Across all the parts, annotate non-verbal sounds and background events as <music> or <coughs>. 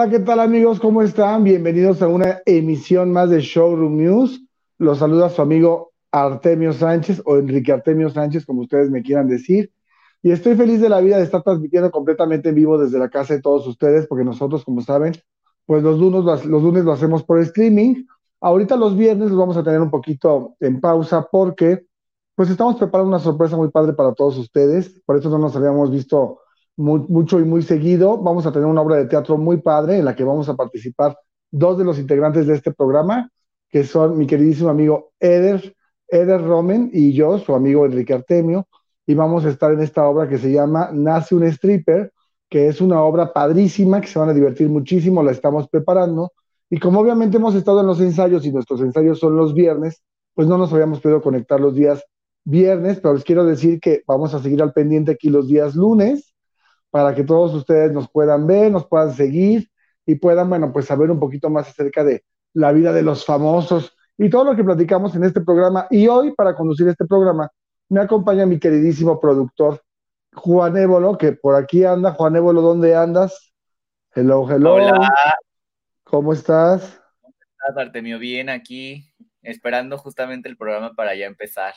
Hola, ¿qué tal amigos? ¿Cómo están? Bienvenidos a una emisión más de Showroom News. Los saluda su amigo Artemio Sánchez o Enrique Artemio Sánchez, como ustedes me quieran decir. Y estoy feliz de la vida de estar transmitiendo completamente en vivo desde la casa de todos ustedes, porque nosotros, como saben, pues los lunes, los lunes lo hacemos por streaming. Ahorita los viernes los vamos a tener un poquito en pausa porque pues estamos preparando una sorpresa muy padre para todos ustedes. Por eso no nos habíamos visto mucho y muy seguido. Vamos a tener una obra de teatro muy padre en la que vamos a participar dos de los integrantes de este programa, que son mi queridísimo amigo Eder, Eder Romen y yo, su amigo Enrique Artemio, y vamos a estar en esta obra que se llama Nace un stripper, que es una obra padrísima, que se van a divertir muchísimo, la estamos preparando. Y como obviamente hemos estado en los ensayos y nuestros ensayos son los viernes, pues no nos habíamos podido conectar los días viernes, pero les quiero decir que vamos a seguir al pendiente aquí los días lunes para que todos ustedes nos puedan ver, nos puedan seguir y puedan, bueno, pues saber un poquito más acerca de la vida de los famosos y todo lo que platicamos en este programa. Y hoy, para conducir este programa, me acompaña mi queridísimo productor Juan Évolo, que por aquí anda. Juan Évolo, ¿dónde andas? Hello, hello. Hola. ¿Cómo estás? ¿Cómo estás, Artemio? Bien, aquí, esperando justamente el programa para ya empezar.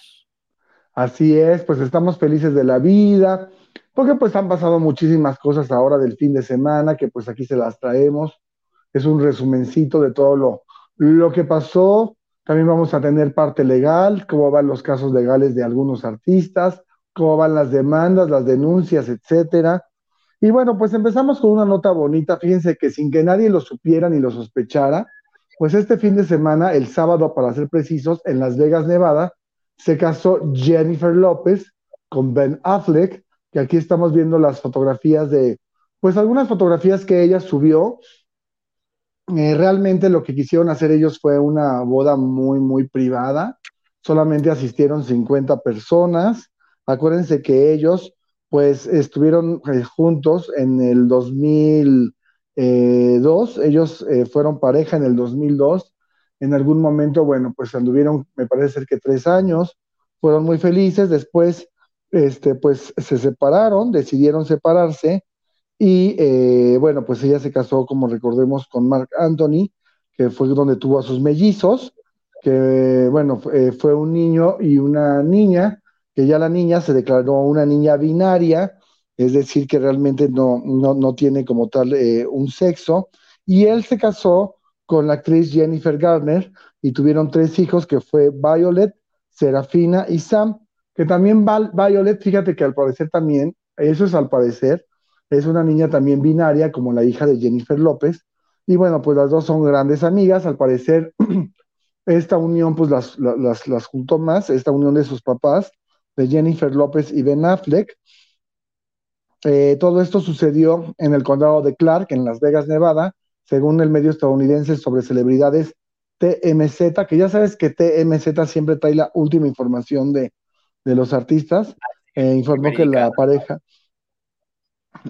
Así es, pues estamos felices de la vida, porque pues han pasado muchísimas cosas ahora del fin de semana, que pues aquí se las traemos. Es un resumencito de todo lo, lo que pasó. También vamos a tener parte legal, cómo van los casos legales de algunos artistas, cómo van las demandas, las denuncias, etcétera. Y bueno, pues empezamos con una nota bonita. Fíjense que sin que nadie lo supiera ni lo sospechara, pues este fin de semana, el sábado para ser precisos, en Las Vegas, Nevada, se casó Jennifer López con Ben Affleck, que aquí estamos viendo las fotografías de, pues algunas fotografías que ella subió. Eh, realmente lo que quisieron hacer ellos fue una boda muy, muy privada. Solamente asistieron 50 personas. Acuérdense que ellos, pues, estuvieron eh, juntos en el 2002. Eh, ellos fueron pareja en el 2002 en algún momento, bueno, pues anduvieron, me parece que tres años, fueron muy felices, después, este, pues se separaron, decidieron separarse y, eh, bueno, pues ella se casó, como recordemos, con Mark Anthony, que fue donde tuvo a sus mellizos, que, bueno, eh, fue un niño y una niña, que ya la niña se declaró una niña binaria, es decir, que realmente no, no, tiene como tal eh, un sexo, y él se casó con la actriz Jennifer Garner y tuvieron tres hijos que fue Violet, Serafina y Sam, que también Violet, fíjate que al parecer también, eso es al parecer, es una niña también binaria como la hija de Jennifer López, y bueno, pues las dos son grandes amigas, al parecer <clears throat> esta unión pues las, las, las juntó más, esta unión de sus papás, de Jennifer López y Ben Affleck. Eh, todo esto sucedió en el condado de Clark, en Las Vegas, Nevada, según el medio estadounidense sobre celebridades TMZ, que ya sabes que TMZ siempre trae la última información de, los artistas, eh, informó que la pareja,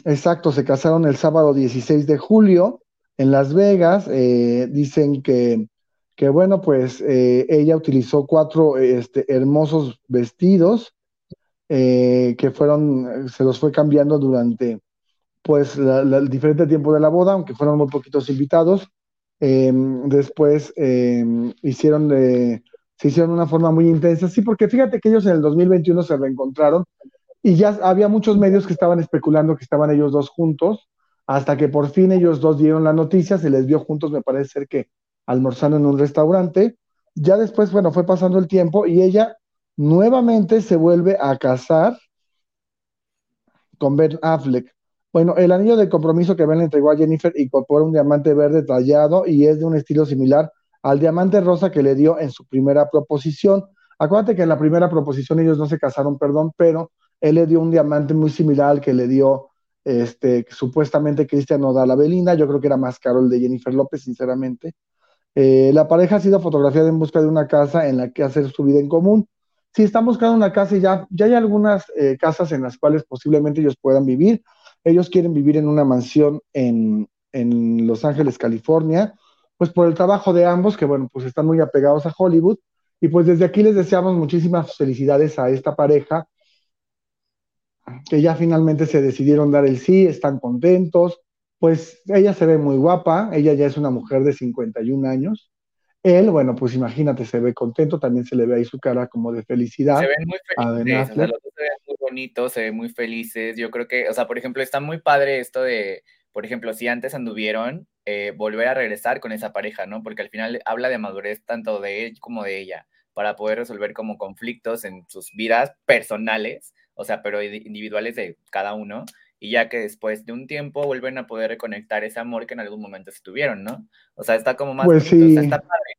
exacto, se casaron el sábado 16 de julio en Las Vegas, eh, dicen que, que, bueno, pues eh, ella utilizó cuatro este, hermosos vestidos que fueron, se los fue cambiando durante pues el diferente tiempo de la boda, aunque fueron muy poquitos invitados. Em, después em, hicieron se hicieron de una forma muy intensa, sí, porque fíjate que ellos en el 2021 se reencontraron y ya había muchos medios que estaban especulando que estaban ellos dos juntos, hasta que por fin ellos dos dieron la noticia, se les vio juntos, me parece ser que almorzando en un restaurante. Ya después, bueno, fue pasando el tiempo y ella nuevamente se vuelve a casar con Ben Affleck. Bueno, el anillo de compromiso que Ben le entregó a Jennifer incorpora un diamante verde tallado y es de un estilo similar al diamante rosa que le dio en su primera proposición. Acuérdate que en la primera proposición ellos no se casaron, perdón, pero él le dio un diamante muy similar al que le dio este, supuestamente Cristian Odal a Belinda. Yo creo que era más caro el de Jennifer López, sinceramente. Eh, la pareja ha sido fotografiada en busca de una casa en la que hacer su vida en común. Si están buscando una casa y ya, ya hay algunas eh, casas en las cuales posiblemente ellos puedan vivir. Ellos quieren vivir en una mansión en, Los Ángeles, California, pues por el trabajo de ambos, que bueno, pues están muy apegados a Hollywood. Y pues desde aquí les deseamos muchísimas felicidades a esta pareja, que ya finalmente se decidieron dar el sí, están contentos, pues ella se ve muy guapa, ella ya es una mujer de 51 años. Él, bueno, pues imagínate, se ve contento, también se le ve ahí su cara como de felicidad. Se ven muy felices, o sea, dos se ven muy felices. Yo creo que, o sea, por ejemplo, está muy padre esto de, por ejemplo, si antes anduvieron, eh, volver a regresar con esa pareja, ¿no? Porque al final habla de madurez tanto de él como de ella, para poder resolver como conflictos en sus vidas personales, o sea, pero individuales de cada uno, y ya que después de un tiempo vuelven a poder reconectar ese amor que en algún momento se tuvieron, ¿no? O sea, está como más pues sí. está padre.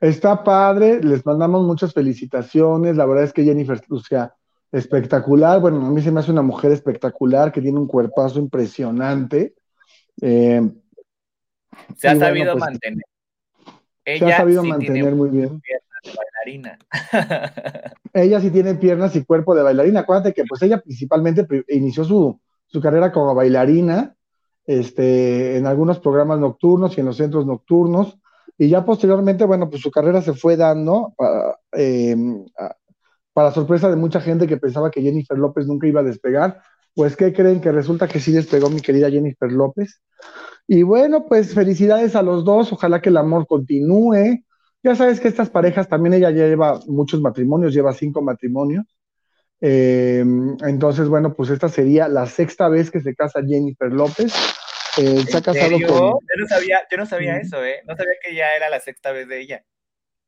Está padre, les mandamos muchas felicitaciones, la verdad es que Jennifer, o sea, espectacular, bueno, a mí se me hace una mujer espectacular que tiene un cuerpazo impresionante. Eh, se ha sabido pues, mantener. se ha sabido mantener muy bien bailarina. <laughs> ella sí tiene piernas y cuerpo de bailarina. Acuérdate que pues ella principalmente inició su, carrera como bailarina este, en algunos programas nocturnos y en los centros nocturnos. Y ya posteriormente, bueno, pues su carrera se fue dando para, em, para sorpresa de mucha gente que pensaba que Jennifer López nunca iba a despegar. Pues, ¿qué creen? Que resulta que sí despegó mi querida Jennifer López. Y bueno, pues felicidades a los dos. Ojalá que el amor continúe. Ya sabes que estas parejas también ella ya lleva muchos matrimonios, lleva cinco matrimonios. Eh, entonces, bueno, pues esta sería la sexta vez que se casa Jennifer López. Eh, se ha casado con. Yo no sabía, yo no sabía eso, ¿eh? No sabía que ya era la sexta vez de ella.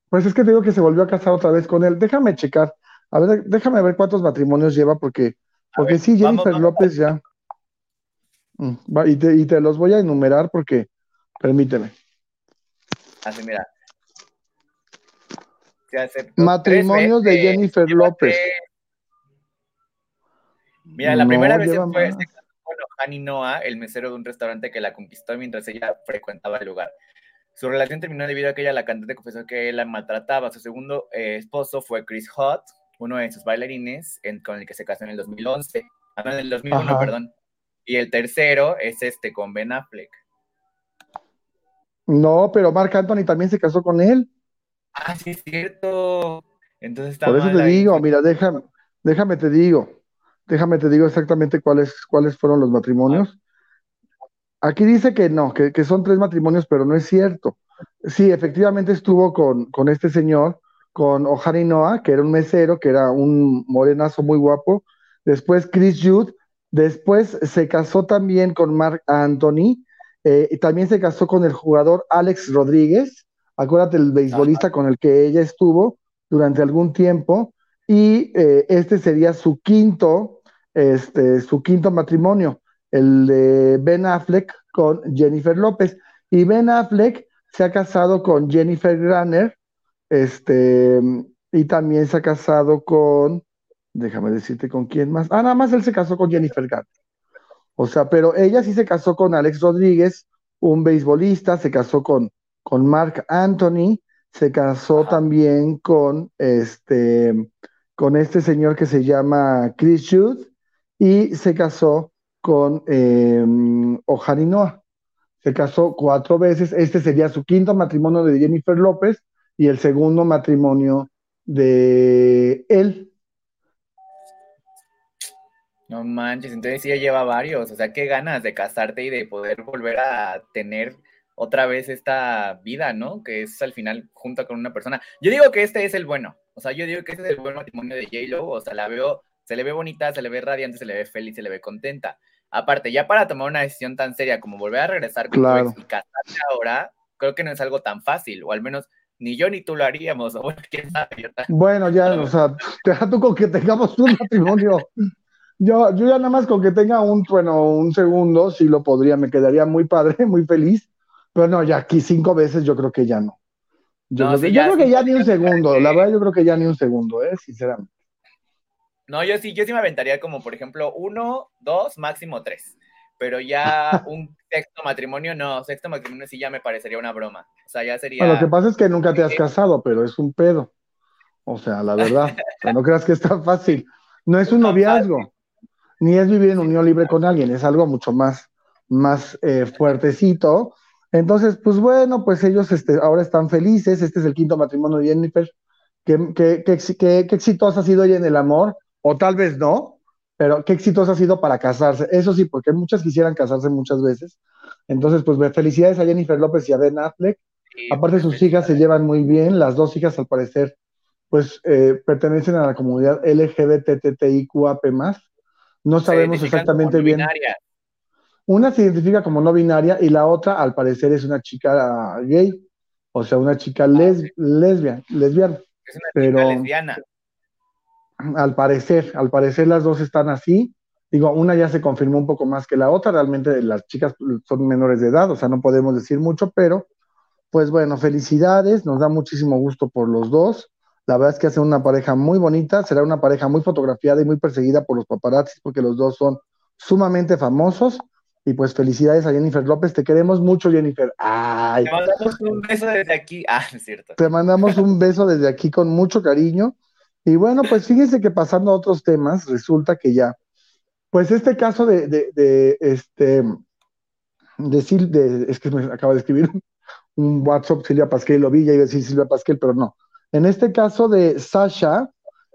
Pues es que te digo que se volvió a casar otra vez con él. Déjame checar. A ver, déjame ver cuántos matrimonios lleva, porque, porque sí, Jennifer López ya. Mm, y, te, y te los voy a enumerar porque, permíteme. Así, mira, Matrimonios de Jennifer López. Mira, la primera vez fue con Hani Noah, el mesero de un restaurante que la conquistó mientras ella frecuentaba el lugar. Su relación terminó debido a que ella, la cantante, confesó que él la maltrataba. Su segundo eh, esposo fue Chris Hot, uno de sus bailarines, con el que se casó en el 2011. Ah, en el 2001, perdón. Y el tercero es este, con Ben Affleck. No, pero Mark Anthony también se casó con él. Ah, sí, es cierto. Entonces Por eso te digo, mira, déjame, déjame te digo, déjame te digo exactamente cuáles, cuáles fueron los matrimonios. Aquí dice que no, que, son tres matrimonios, pero no es cierto. Sí, efectivamente estuvo con, con este señor, con Ohari Noah, que era un mesero, que era un morenazo muy guapo. Después Chris Jude. Después se casó también con Mark Anthony. Eh, y también se casó con el jugador Alex Rodríguez. Acuérdate el beisbolista con el que ella estuvo durante algún tiempo y eh, este sería su quinto, este, su quinto matrimonio, el de Ben Affleck con Jennifer López. Y Ben Affleck se ha casado con Jennifer Granner, este, y también se ha casado con, déjame decirte con quién más. Ah, nada más él se casó con Jennifer Granner. O sea, pero ella sí se casó con Alex Rodríguez, un beisbolista, se casó con con Mark Anthony, se casó también con este, con este señor que se llama Chris Jude y se casó con eh, Noah. Se casó cuatro veces. Este sería su quinto matrimonio de Jennifer López y el segundo matrimonio de él. No manches, entonces sí lleva varios. O sea, qué ganas de casarte y de poder volver a tener otra vez esta vida, ¿no? Que es al final junto con una persona. Yo digo que este es el bueno, o sea, yo digo que este es el buen matrimonio de J-Lo, o sea, la veo, se le ve bonita, se le ve radiante, se le ve feliz, se le ve contenta. Aparte, ya para tomar una decisión tan seria como volver a regresar con claro. tu ex y casarte ahora, creo que no es algo tan fácil, o al menos ni yo ni tú lo haríamos, o <laughs> bueno, quién sabe. Bueno, ya, o sea, te tú con que tengamos un matrimonio. Yo, yo ya nada más con que tenga un, bueno, un segundo, sí lo podría, me quedaría muy padre, muy feliz pero no, ya aquí cinco veces yo creo que ya no. Yo, creo, que ya ni un segundo, la verdad yo creo que ya ni un segundo, ¿eh? sinceramente. No, yo sí, yo sí me aventaría como, por ejemplo, uno, dos, máximo tres. Pero ya un sexto matrimonio, no, sexto matrimonio sí ya me parecería una broma. O sea, ya sería. lo que pasa es que nunca te has casado, pero es un pedo. O sea, la verdad, no creas que es tan fácil. No es un noviazgo, ni es vivir en unión libre con alguien, es algo mucho más, más eh, fuertecito entonces, pues bueno, pues ellos este, ahora están felices. Este es el quinto matrimonio de Jennifer. Qué, qué, qué, exitosa ha sido ella en el amor, o tal vez no, pero qué exitosa ha sido para casarse. Eso sí, porque muchas quisieran casarse muchas veces. Entonces, pues felicidades a Jennifer López y a Ben Affleck. Aparte, sus hijas se llevan muy bien. Las dos hijas, al parecer, pues eh, pertenecen a la comunidad LGBTTIQAP+. No sabemos exactamente bien. Una se identifica como no binaria y la otra, al parecer, es una chica gay, o sea, una chica ah, lesbiana. lesbiana. Es una chica lesbiana. Al parecer, al parecer las dos están así. Digo, una ya se confirmó un poco más que la otra. Realmente las chicas son menores de edad, o sea, no podemos decir mucho, pero pues bueno, felicidades, nos da muchísimo gusto por los dos. La verdad es que hacen una pareja muy bonita, será una pareja muy fotografiada y muy perseguida por los paparazzis porque los dos son sumamente famosos. Y pues felicidades a Jennifer López, te queremos mucho, Jennifer. Ay. Te mandamos un beso desde aquí. Ah, es cierto. Te mandamos un beso desde aquí con mucho cariño. Y bueno, pues fíjense que pasando a otros temas, resulta que ya, pues este caso de, de, de este, de, es que me acaba de escribir <laughs> un WhatsApp Silvia Pasquel, lo vi, ya iba a decir Silvia Pasquel, pero no. En este caso de Sasha,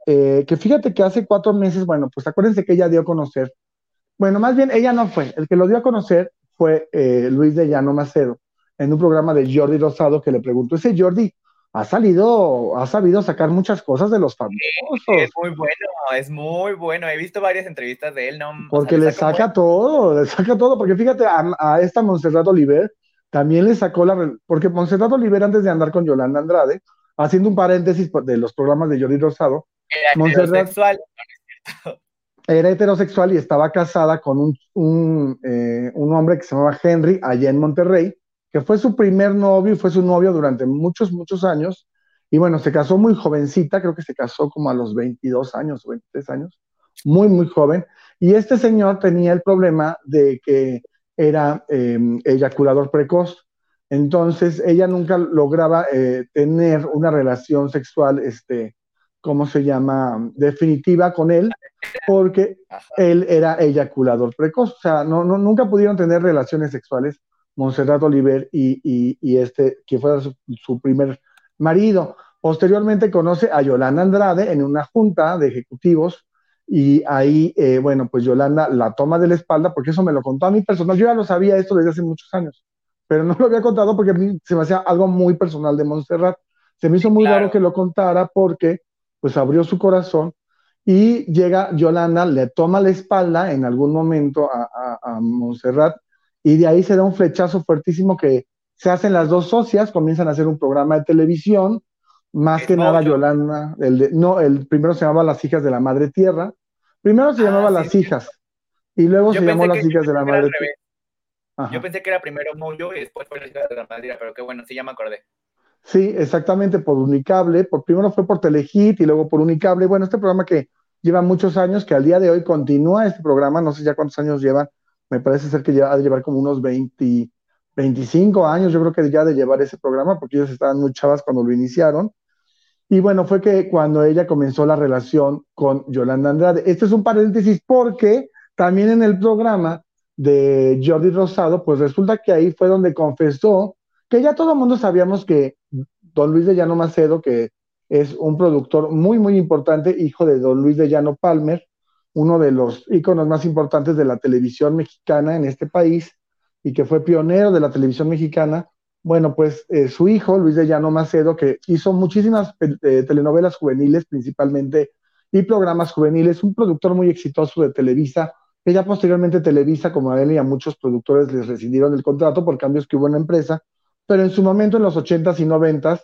eh, que fíjate que hace cuatro meses, bueno, pues acuérdense que ella dio a conocer, bueno, más bien ella no fue, el que lo dio a conocer fue eh, Luis de Llano Macedo, en un programa de Jordi Rosado que le preguntó, ese Jordi, ha salido, ha sabido sacar muchas cosas de los famosos. es muy bueno, es muy bueno. He visto varias entrevistas de él, ¿no? Porque le saca todo, le saca todo, porque fíjate, a, esta Montserrat Oliver también le sacó la... Porque Montserrat Oliver, antes de andar con Yolanda Andrade, haciendo un paréntesis de los programas de Jordi Rosado, era heterosexual. Era heterosexual y estaba casada con un, un, eh, un hombre que se llamaba Henry, allá en Monterrey, que fue su primer novio y fue su novio durante muchos, muchos años. Y bueno, se casó muy jovencita, creo que se casó como a los 22 años, 23 años, muy, muy joven. Y este señor tenía el problema de que era eh, eyaculador precoz. Entonces, ella nunca lograba eh, tener una relación sexual, este, ¿cómo se llama?, definitiva con él, porque él era eyaculador precoz. O sea, no, no, nunca pudieron tener relaciones sexuales Monserrat Oliver y, este, que fue su, primer marido. Posteriormente conoce a Yolanda Andrade en una junta de ejecutivos y ahí, eh, bueno, pues Yolanda la toma de la espalda, porque eso me lo contó a mí personal. Yo ya lo sabía esto desde hace muchos años, pero no lo había contado porque a mí se me hacía algo muy personal de Montserrat. Se me hizo muy raro que lo contara porque, pues, abrió su corazón y llega Yolanda, le toma la espalda en algún momento a, a, a Montserrat y de ahí se da un flechazo fuertísimo que se hacen las dos socias, comienzan a hacer un programa de televisión, más que nada Yolanda, el no, el primero se llamaba Las hijas de la Madre Tierra, primero se ah, llamaba Las hijas, y luego se llamó Las hijas de la Madre Tierra. Yo pensé que era primero Moyo y después fue Las hijas de la Madre Tierra, pero qué bueno, sí, ya me acordé. Sí, exactamente, por Unicable, por, primero fue por Telehit y luego por Unicable, bueno, este programa que lleva muchos años, que al día de hoy continúa este programa, no sé ya cuántos años lleva, me parece ser que ya ha de llevar como unos 20, 25 años, yo creo que ya de llevar ese programa, porque ellos estaban muy chavas cuando lo iniciaron. Y bueno, fue que cuando ella comenzó la relación con Yolanda Andrade. Este es un paréntesis porque también en el programa de Jordi Rosado, pues resulta que ahí fue donde confesó que ya todo el mundo sabíamos que don Luis de Llano Macedo, que es un productor muy, muy importante, hijo de don Luis de Llano Palmer, uno de los íconos más importantes de la televisión mexicana en este país y que fue pionero de la televisión mexicana. Bueno, pues eh, su hijo, Luis de Llano Macedo, que hizo muchísimas eh, telenovelas juveniles principalmente y programas juveniles, un productor muy exitoso de Televisa, que ya posteriormente Televisa, como a él y a muchos productores, les rescindieron el contrato por cambios que hubo en la empresa, pero en su momento, en los 80s y 90s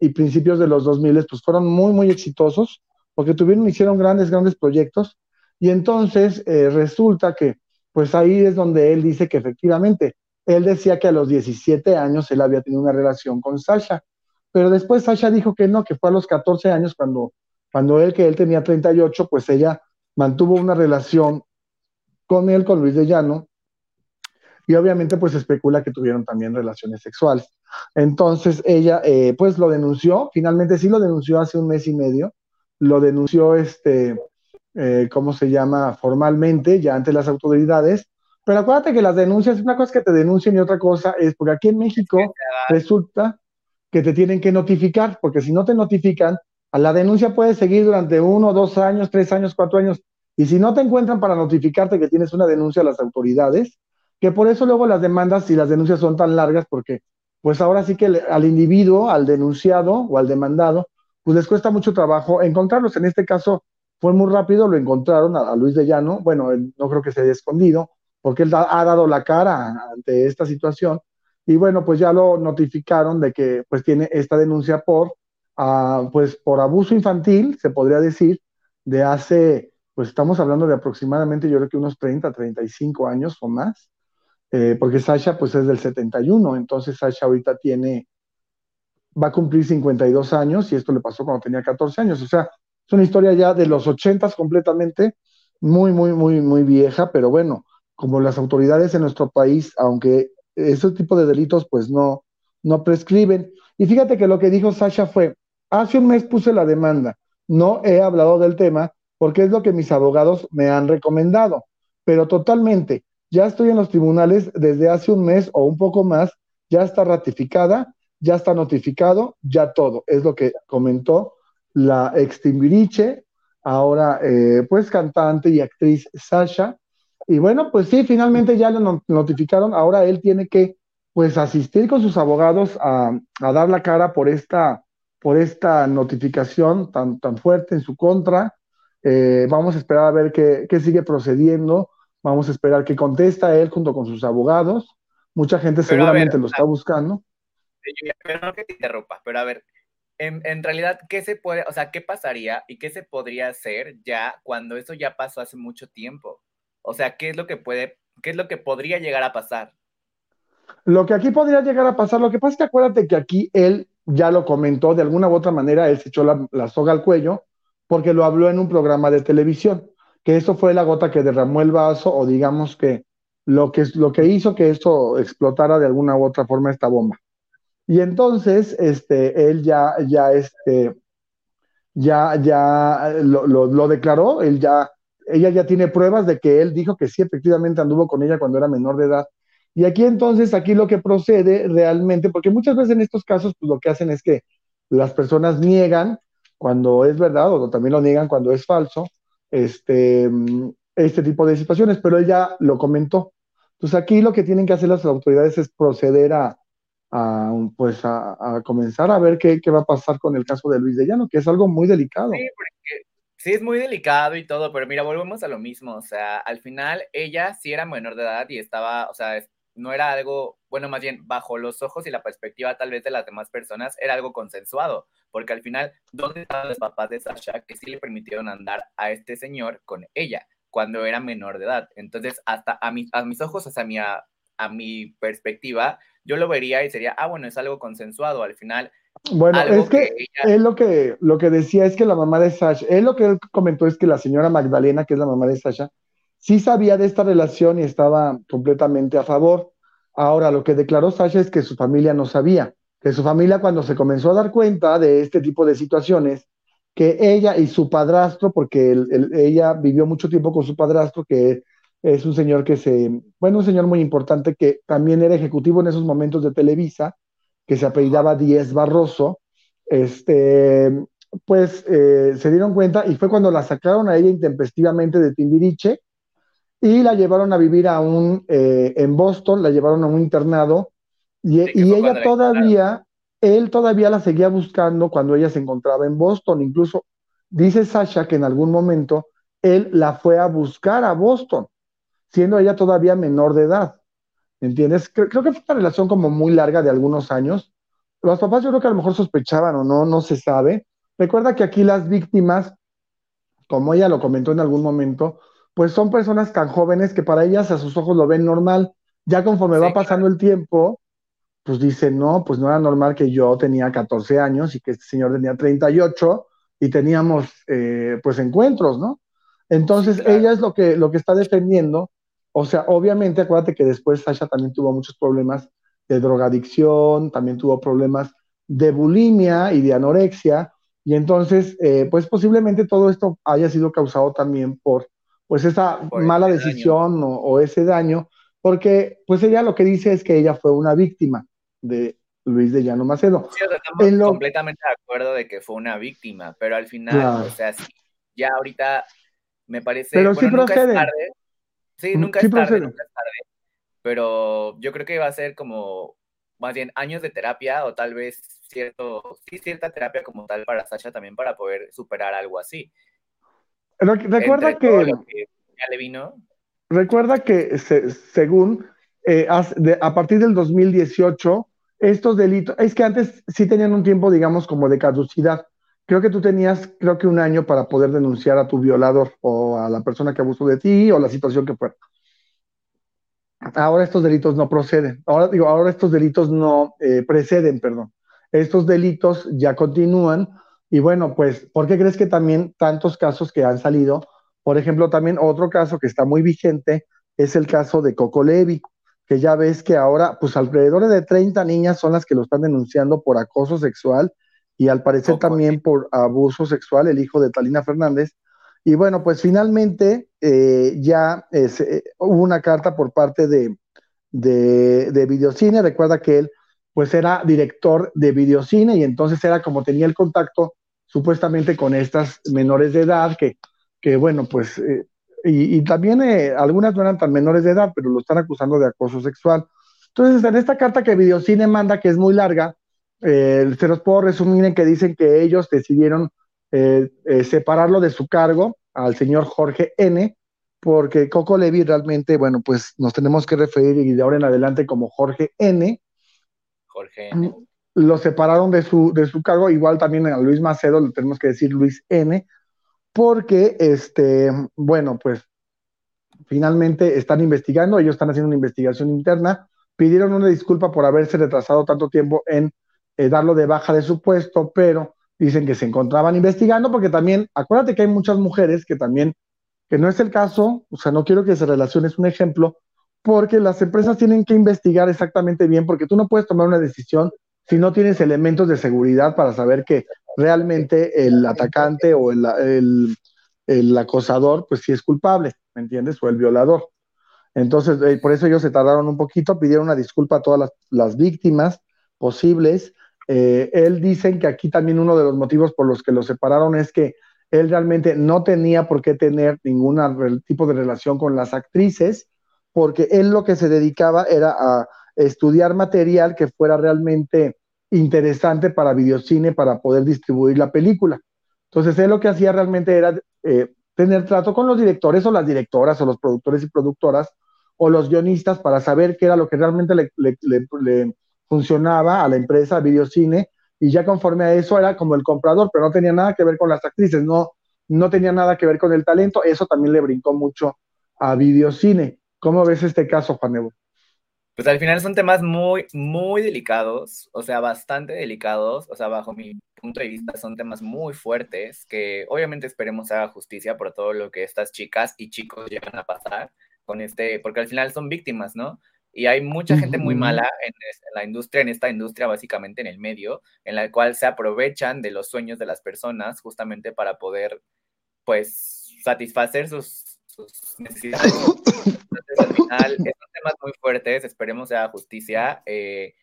y principios de los 2000, pues fueron muy, muy exitosos, porque tuvieron, hicieron grandes, grandes proyectos, y entonces eh, resulta que, pues ahí es donde él dice que efectivamente, él decía que a los 17 años él había tenido una relación con Sasha, pero después Sasha dijo que no, que fue a los 14 años cuando, cuando él, que él tenía 38, pues ella mantuvo una relación con él, con Luis de Llano, y obviamente pues especula que tuvieron también relaciones sexuales. Entonces ella eh, pues lo denunció, finalmente sí lo denunció hace un mes y medio, lo denunció este, eh, ¿cómo se llama? Formalmente, ya ante las autoridades. Pero acuérdate que las denuncias, una cosa es que te denuncien y otra cosa es, porque aquí en México resulta que te tienen que notificar, porque si no te notifican, a la denuncia puede seguir durante uno, dos años, tres años, cuatro años. Y si no te encuentran para notificarte que tienes una denuncia a las autoridades, que por eso luego las demandas y las denuncias son tan largas, porque pues ahora sí que al individuo, al denunciado o al demandado, pues les cuesta mucho trabajo encontrarlos. En este caso fue muy rápido, lo encontraron a, Luis de Llano, bueno, no creo que se haya escondido, porque él ha dado la cara ante esta situación, y bueno, pues ya lo notificaron de que pues tiene esta denuncia por, uh, pues por abuso infantil, se podría decir, de hace, pues estamos hablando de aproximadamente yo creo que unos 30, 35 años o más, eh, porque Sasha pues es del 71, entonces Sasha ahorita tiene, va a cumplir 52 años y esto le pasó cuando tenía 14 años, o sea, es una historia ya de los 80 completamente, muy, muy, muy, muy vieja, pero bueno, como las autoridades en nuestro país, aunque ese tipo de delitos pues no, no prescriben. Y fíjate que lo que dijo Sasha fue, hace un mes puse la demanda, no he hablado del tema porque es lo que mis abogados me han recomendado, pero totalmente, ya estoy en los tribunales desde hace un mes o un poco más, ya está ratificada, ya está notificado, ya todo, es lo que comentó la ex Timbiriche, ahora eh, pues cantante y actriz Sasha, y bueno, pues sí, finalmente ya le notificaron, ahora él tiene que pues asistir con sus abogados a, dar la cara por esta, por esta notificación tan, tan fuerte en su contra. Eh, vamos a esperar a ver qué, sigue procediendo, vamos a esperar que contesta él junto con sus abogados. Mucha gente seguramente lo está buscando. Pero no que te interrumpa, pero a ver, en, realidad, ¿qué se puede, o sea, qué pasaría y qué se podría hacer ya cuando eso ya pasó hace mucho tiempo? O sea, ¿qué es lo que puede, qué es lo que podría llegar a pasar? Lo que aquí podría llegar a pasar, lo que pasa es que acuérdate que aquí él ya lo comentó de alguna u otra manera, él se echó la, soga al cuello porque lo habló en un programa de televisión, que eso fue la gota que derramó el vaso o digamos que lo que, lo que hizo que esto explotara de alguna u otra forma esta bomba. Y entonces, este, él ya, ya, este, ya, ya lo, lo declaró, él ya ella ya tiene pruebas de que él dijo que sí, efectivamente anduvo con ella cuando era menor de edad. Y aquí entonces, aquí lo que procede realmente, porque muchas veces en estos casos, pues lo que hacen es que las personas niegan cuando es verdad o también lo niegan cuando es falso, este, este tipo de situaciones, pero ella lo comentó. Entonces aquí lo que tienen que hacer las autoridades es proceder a, pues a, comenzar a ver qué, qué, va a pasar con el caso de Luis de Llano, que es algo muy delicado. Sí, porque Sí, es muy delicado y todo, pero mira, volvemos a lo mismo. O sea, al final ella sí era menor de edad y estaba, o sea, no era algo, bueno, más bien bajo los ojos y la perspectiva tal vez de las demás personas, era algo consensuado, porque al final, ¿dónde estaban los papás de Sasha que sí le permitieron andar a este señor con ella cuando era menor de edad? Entonces, hasta a, mis, a mis ojos, o sea, a mi, a mi perspectiva, yo lo vería y sería, ah, bueno, es algo consensuado. Al final, bueno, es que, él lo que lo que decía es que la mamá de Sasha, él lo que él comentó es que la señora Magdalena, que es la mamá de Sasha, sí sabía de esta relación y estaba completamente a favor. Ahora, lo que declaró Sasha es que su familia no sabía, que su familia cuando se comenzó a dar cuenta de este tipo de situaciones, que ella y su padrastro, porque ella vivió mucho tiempo con su padrastro, que es un señor que se, bueno, un señor muy importante que también era ejecutivo en esos momentos de Televisa, que se apellidaba Díez Barroso, este, pues eh, se dieron cuenta y fue cuando la sacaron a ella intempestivamente de Timbiriche y la llevaron a vivir a un, eh, en Boston, la llevaron a un internado y, ella todavía, él todavía la seguía buscando cuando ella se encontraba en Boston, incluso dice Sasha que en algún momento él la fue a buscar a Boston, siendo ella todavía menor de edad. ¿entiendes? Creo, que fue una relación como muy larga de algunos años. Los papás yo creo que a lo mejor sospechaban o no, no se sabe. Recuerda que aquí las víctimas, como ella lo comentó en algún momento, pues son personas tan jóvenes que para ellas a sus ojos lo ven normal. Ya conforme va pasando el tiempo, pues dicen, no, pues no era normal que yo tenía 14 años y que este señor tenía 38 y teníamos eh, pues encuentros, ¿no? Entonces ella es lo que, lo que está defendiendo o sea, obviamente, acuérdate que después Sasha también tuvo muchos problemas de drogadicción, también tuvo problemas de bulimia y de anorexia, y entonces, eh, pues posiblemente todo esto haya sido causado también por, pues esa mala decisión o, ese daño, porque pues ella lo que dice es que ella fue una víctima de Luis de Llano Macedo. Sí, estamos completamente de acuerdo de que fue una víctima, pero al final, o sea, ya ahorita Me parece. Pero sí procede. Sí, nunca es tarde, nunca es tarde. Pero yo creo que va a ser como más bien años de terapia o tal vez cierto, sí, cierta terapia como tal para Sasha también para poder superar algo así. Recuerda que, ya le vino. Recuerda que según eh, a partir del 2018 estos delitos, es que antes sí tenían un tiempo, digamos, como de caducidad. Creo que tú tenías, creo que un año para poder denunciar a tu violador o a la persona que abusó de ti o la situación que fuera. Ahora estos delitos no proceden. Ahora digo, ahora estos delitos no eh, preceden, perdón. Estos delitos ya continúan y bueno, pues, ¿por qué crees que también tantos casos que han salido? Por ejemplo, también otro caso que está muy vigente es el caso de Coco Levi que ya ves que ahora, pues alrededor de 30 niñas son las que lo están denunciando por acoso sexual y al parecer también por abuso sexual, el hijo de Talina Fernández. Y bueno, pues finalmente eh, ya eh, hubo una carta por parte de, de, de, Videocine. Recuerda que él pues era director de Videocine y entonces era como tenía el contacto supuestamente con estas menores de edad que, que bueno, pues eh, y, también eh, algunas no eran tan menores de edad, pero lo están acusando de acoso sexual. Entonces, en esta carta que Videocine manda, que es muy larga, eh, se los puedo resumir en que dicen que ellos decidieron eh, separarlo de su cargo al señor Jorge N., porque Coco Levi realmente, bueno, pues nos tenemos que referir y de ahora en adelante como Jorge N. Jorge N. Mm, lo separaron de su, de su cargo, igual también a Luis Macedo le tenemos que decir Luis N., porque, este, bueno, pues finalmente están investigando, ellos están haciendo una investigación interna, pidieron una disculpa por haberse retrasado tanto tiempo en eh, darlo de baja de su puesto, pero dicen que se encontraban investigando porque también, acuérdate que hay muchas mujeres que también, que no es el caso, o sea, no quiero que se relacione, es un ejemplo, porque las empresas tienen que investigar exactamente bien, porque tú no puedes tomar una decisión si no tienes elementos de seguridad para saber que realmente el atacante o el, el, acosador, pues sí es culpable, ¿me entiendes? O el violador. Entonces, eh, por eso ellos se tardaron un poquito, pidieron una disculpa a todas las, víctimas posibles. Eh, él dicen que aquí también uno de los motivos por los que lo separaron es que él realmente no tenía por qué tener ningún tipo de relación con las actrices, porque él lo que se dedicaba era a estudiar material que fuera realmente interesante para videocine para poder distribuir la película. Entonces él lo que hacía realmente era eh, tener trato con los directores o las directoras o los productores y productoras o los guionistas para saber qué era lo que realmente le, funcionaba a la empresa videocine y ya conforme a eso era como el comprador, pero no tenía nada que ver con las actrices, no, no tenía nada que ver con el talento, eso también le brincó mucho a videocine. ¿Cómo ves este caso, Juan Evo? Pues al final son temas muy, muy delicados, o sea, bastante delicados, o sea, bajo mi punto de vista son temas muy fuertes que obviamente esperemos haga justicia por todo lo que estas chicas y chicos llegan a pasar con este, porque al final son víctimas, ¿no? Y hay mucha gente muy mala en, la industria, en esta industria básicamente en el medio, en la cual se aprovechan de los sueños de las personas justamente para poder, pues, satisfacer sus, sus necesidades. Entonces, al final, <coughs> temas muy fuertes, esperemos sea justicia. Eh,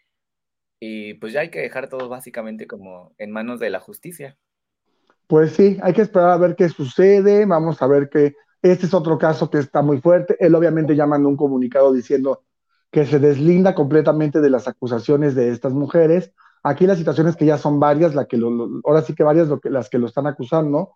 y pues ya hay que dejar todo básicamente como en manos de la justicia. Pues sí, hay que esperar a ver qué sucede. Vamos a ver que este es otro caso que está muy fuerte. Él obviamente ya mandó un comunicado diciendo que se deslinda completamente de las acusaciones de estas mujeres. Aquí las situaciones que ya son varias, la que ahora sí que varias lo que, las que lo están acusando.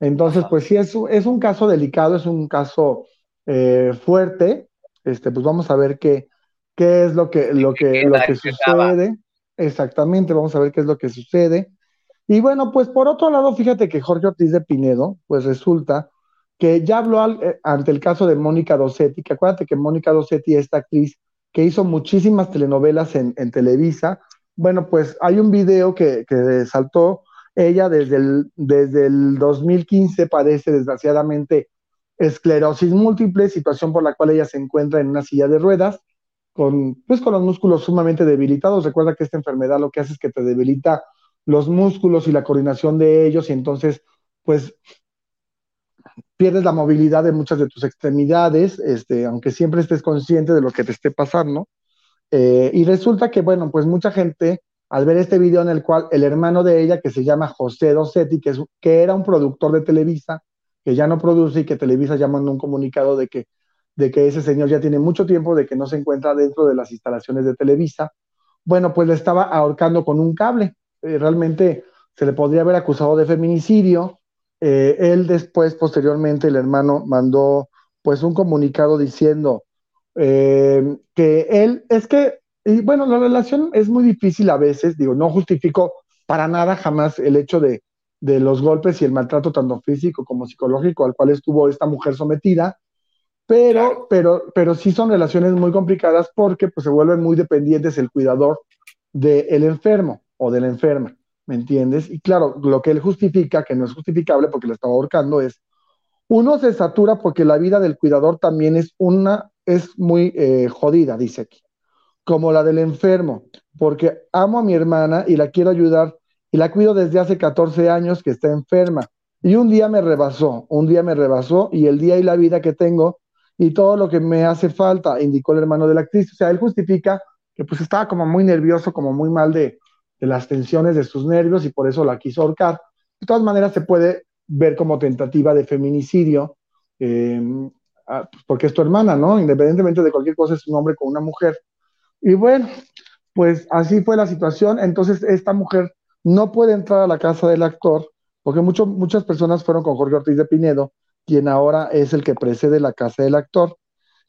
Entonces, pues sí, es, es un caso delicado, es un caso eh, fuerte, este, pues vamos a ver qué, qué es lo que, lo que, lo que sucede. Exactamente, vamos a ver qué es lo que sucede. Y bueno, pues por otro lado, fíjate que Jorge Ortiz de Pinedo, pues resulta que ya habló eh, ante el caso de Mónica Dossetti, que acuérdate que Mónica Dossetti, esta actriz que hizo muchísimas telenovelas en, Televisa, bueno, pues hay un video que, que saltó, ella desde el, desde el 2015 padece desgraciadamente esclerosis múltiple, situación por la cual ella se encuentra en una silla de ruedas, con, pues con los músculos sumamente debilitados. Recuerda que esta enfermedad lo que hace es que te debilita los músculos y la coordinación de ellos y entonces, pues, pierdes la movilidad de muchas de tus extremidades, este, aunque siempre estés consciente de lo que te esté pasando. Eh, y resulta que, bueno, pues mucha gente, al ver este video en el cual el hermano de ella, que se llama José Dosetti, que, que era un productor de Televisa, que ya no produce y que Televisa ya mandó un comunicado de que, de que ese señor ya tiene mucho tiempo de que no se encuentra dentro de las instalaciones de Televisa. Bueno, pues le estaba ahorcando con un cable. Eh, realmente se le podría haber acusado de feminicidio. Eh, él después, posteriormente, el hermano mandó pues un comunicado diciendo eh, que él, es que, y bueno, la relación es muy difícil a veces, digo, no justifico para nada jamás el hecho de, de los golpes y el maltrato tanto físico como psicológico al cual estuvo esta mujer sometida, pero, pero, pero sí son relaciones muy complicadas porque pues, se vuelven muy dependientes el cuidador del enfermo o de la enferma, ¿me entiendes? Y claro, lo que él justifica, que no es justificable porque le estaba ahorcando, es uno se satura porque la vida del cuidador también es una, es muy eh, jodida, dice aquí, como la del enfermo, porque amo a mi hermana y la quiero ayudar y la cuido desde hace 14 años que está enferma. Y un día me rebasó, un día me rebasó y el día y la vida que tengo y todo lo que me hace falta, indicó el hermano de la actriz. O sea, él justifica que pues estaba como muy nervioso, como muy mal de, de las tensiones de sus nervios y por eso la quiso ahorcar. De todas maneras, se puede ver como tentativa de feminicidio, em, porque es tu hermana, ¿no? Independientemente de cualquier cosa, es un hombre con una mujer. Y bueno, pues así fue la situación. Entonces, esta mujer no puede entrar a la casa del actor, porque muchas personas fueron con Jorge Ortiz de Pinedo, quien ahora es el que precede la casa del actor.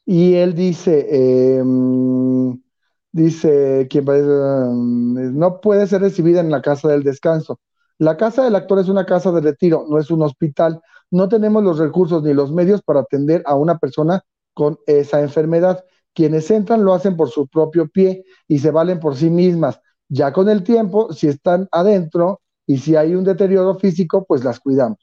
Y él dice, em, dice, quien em, no puede ser recibida en la casa del descanso. La casa del actor es una casa de retiro, no es un hospital. No tenemos los recursos ni los medios para atender a una persona con esa enfermedad. Quienes entran lo hacen por su propio pie y se valen por sí mismas. Ya con el tiempo, si están adentro y si hay un deterioro físico, pues las cuidamos.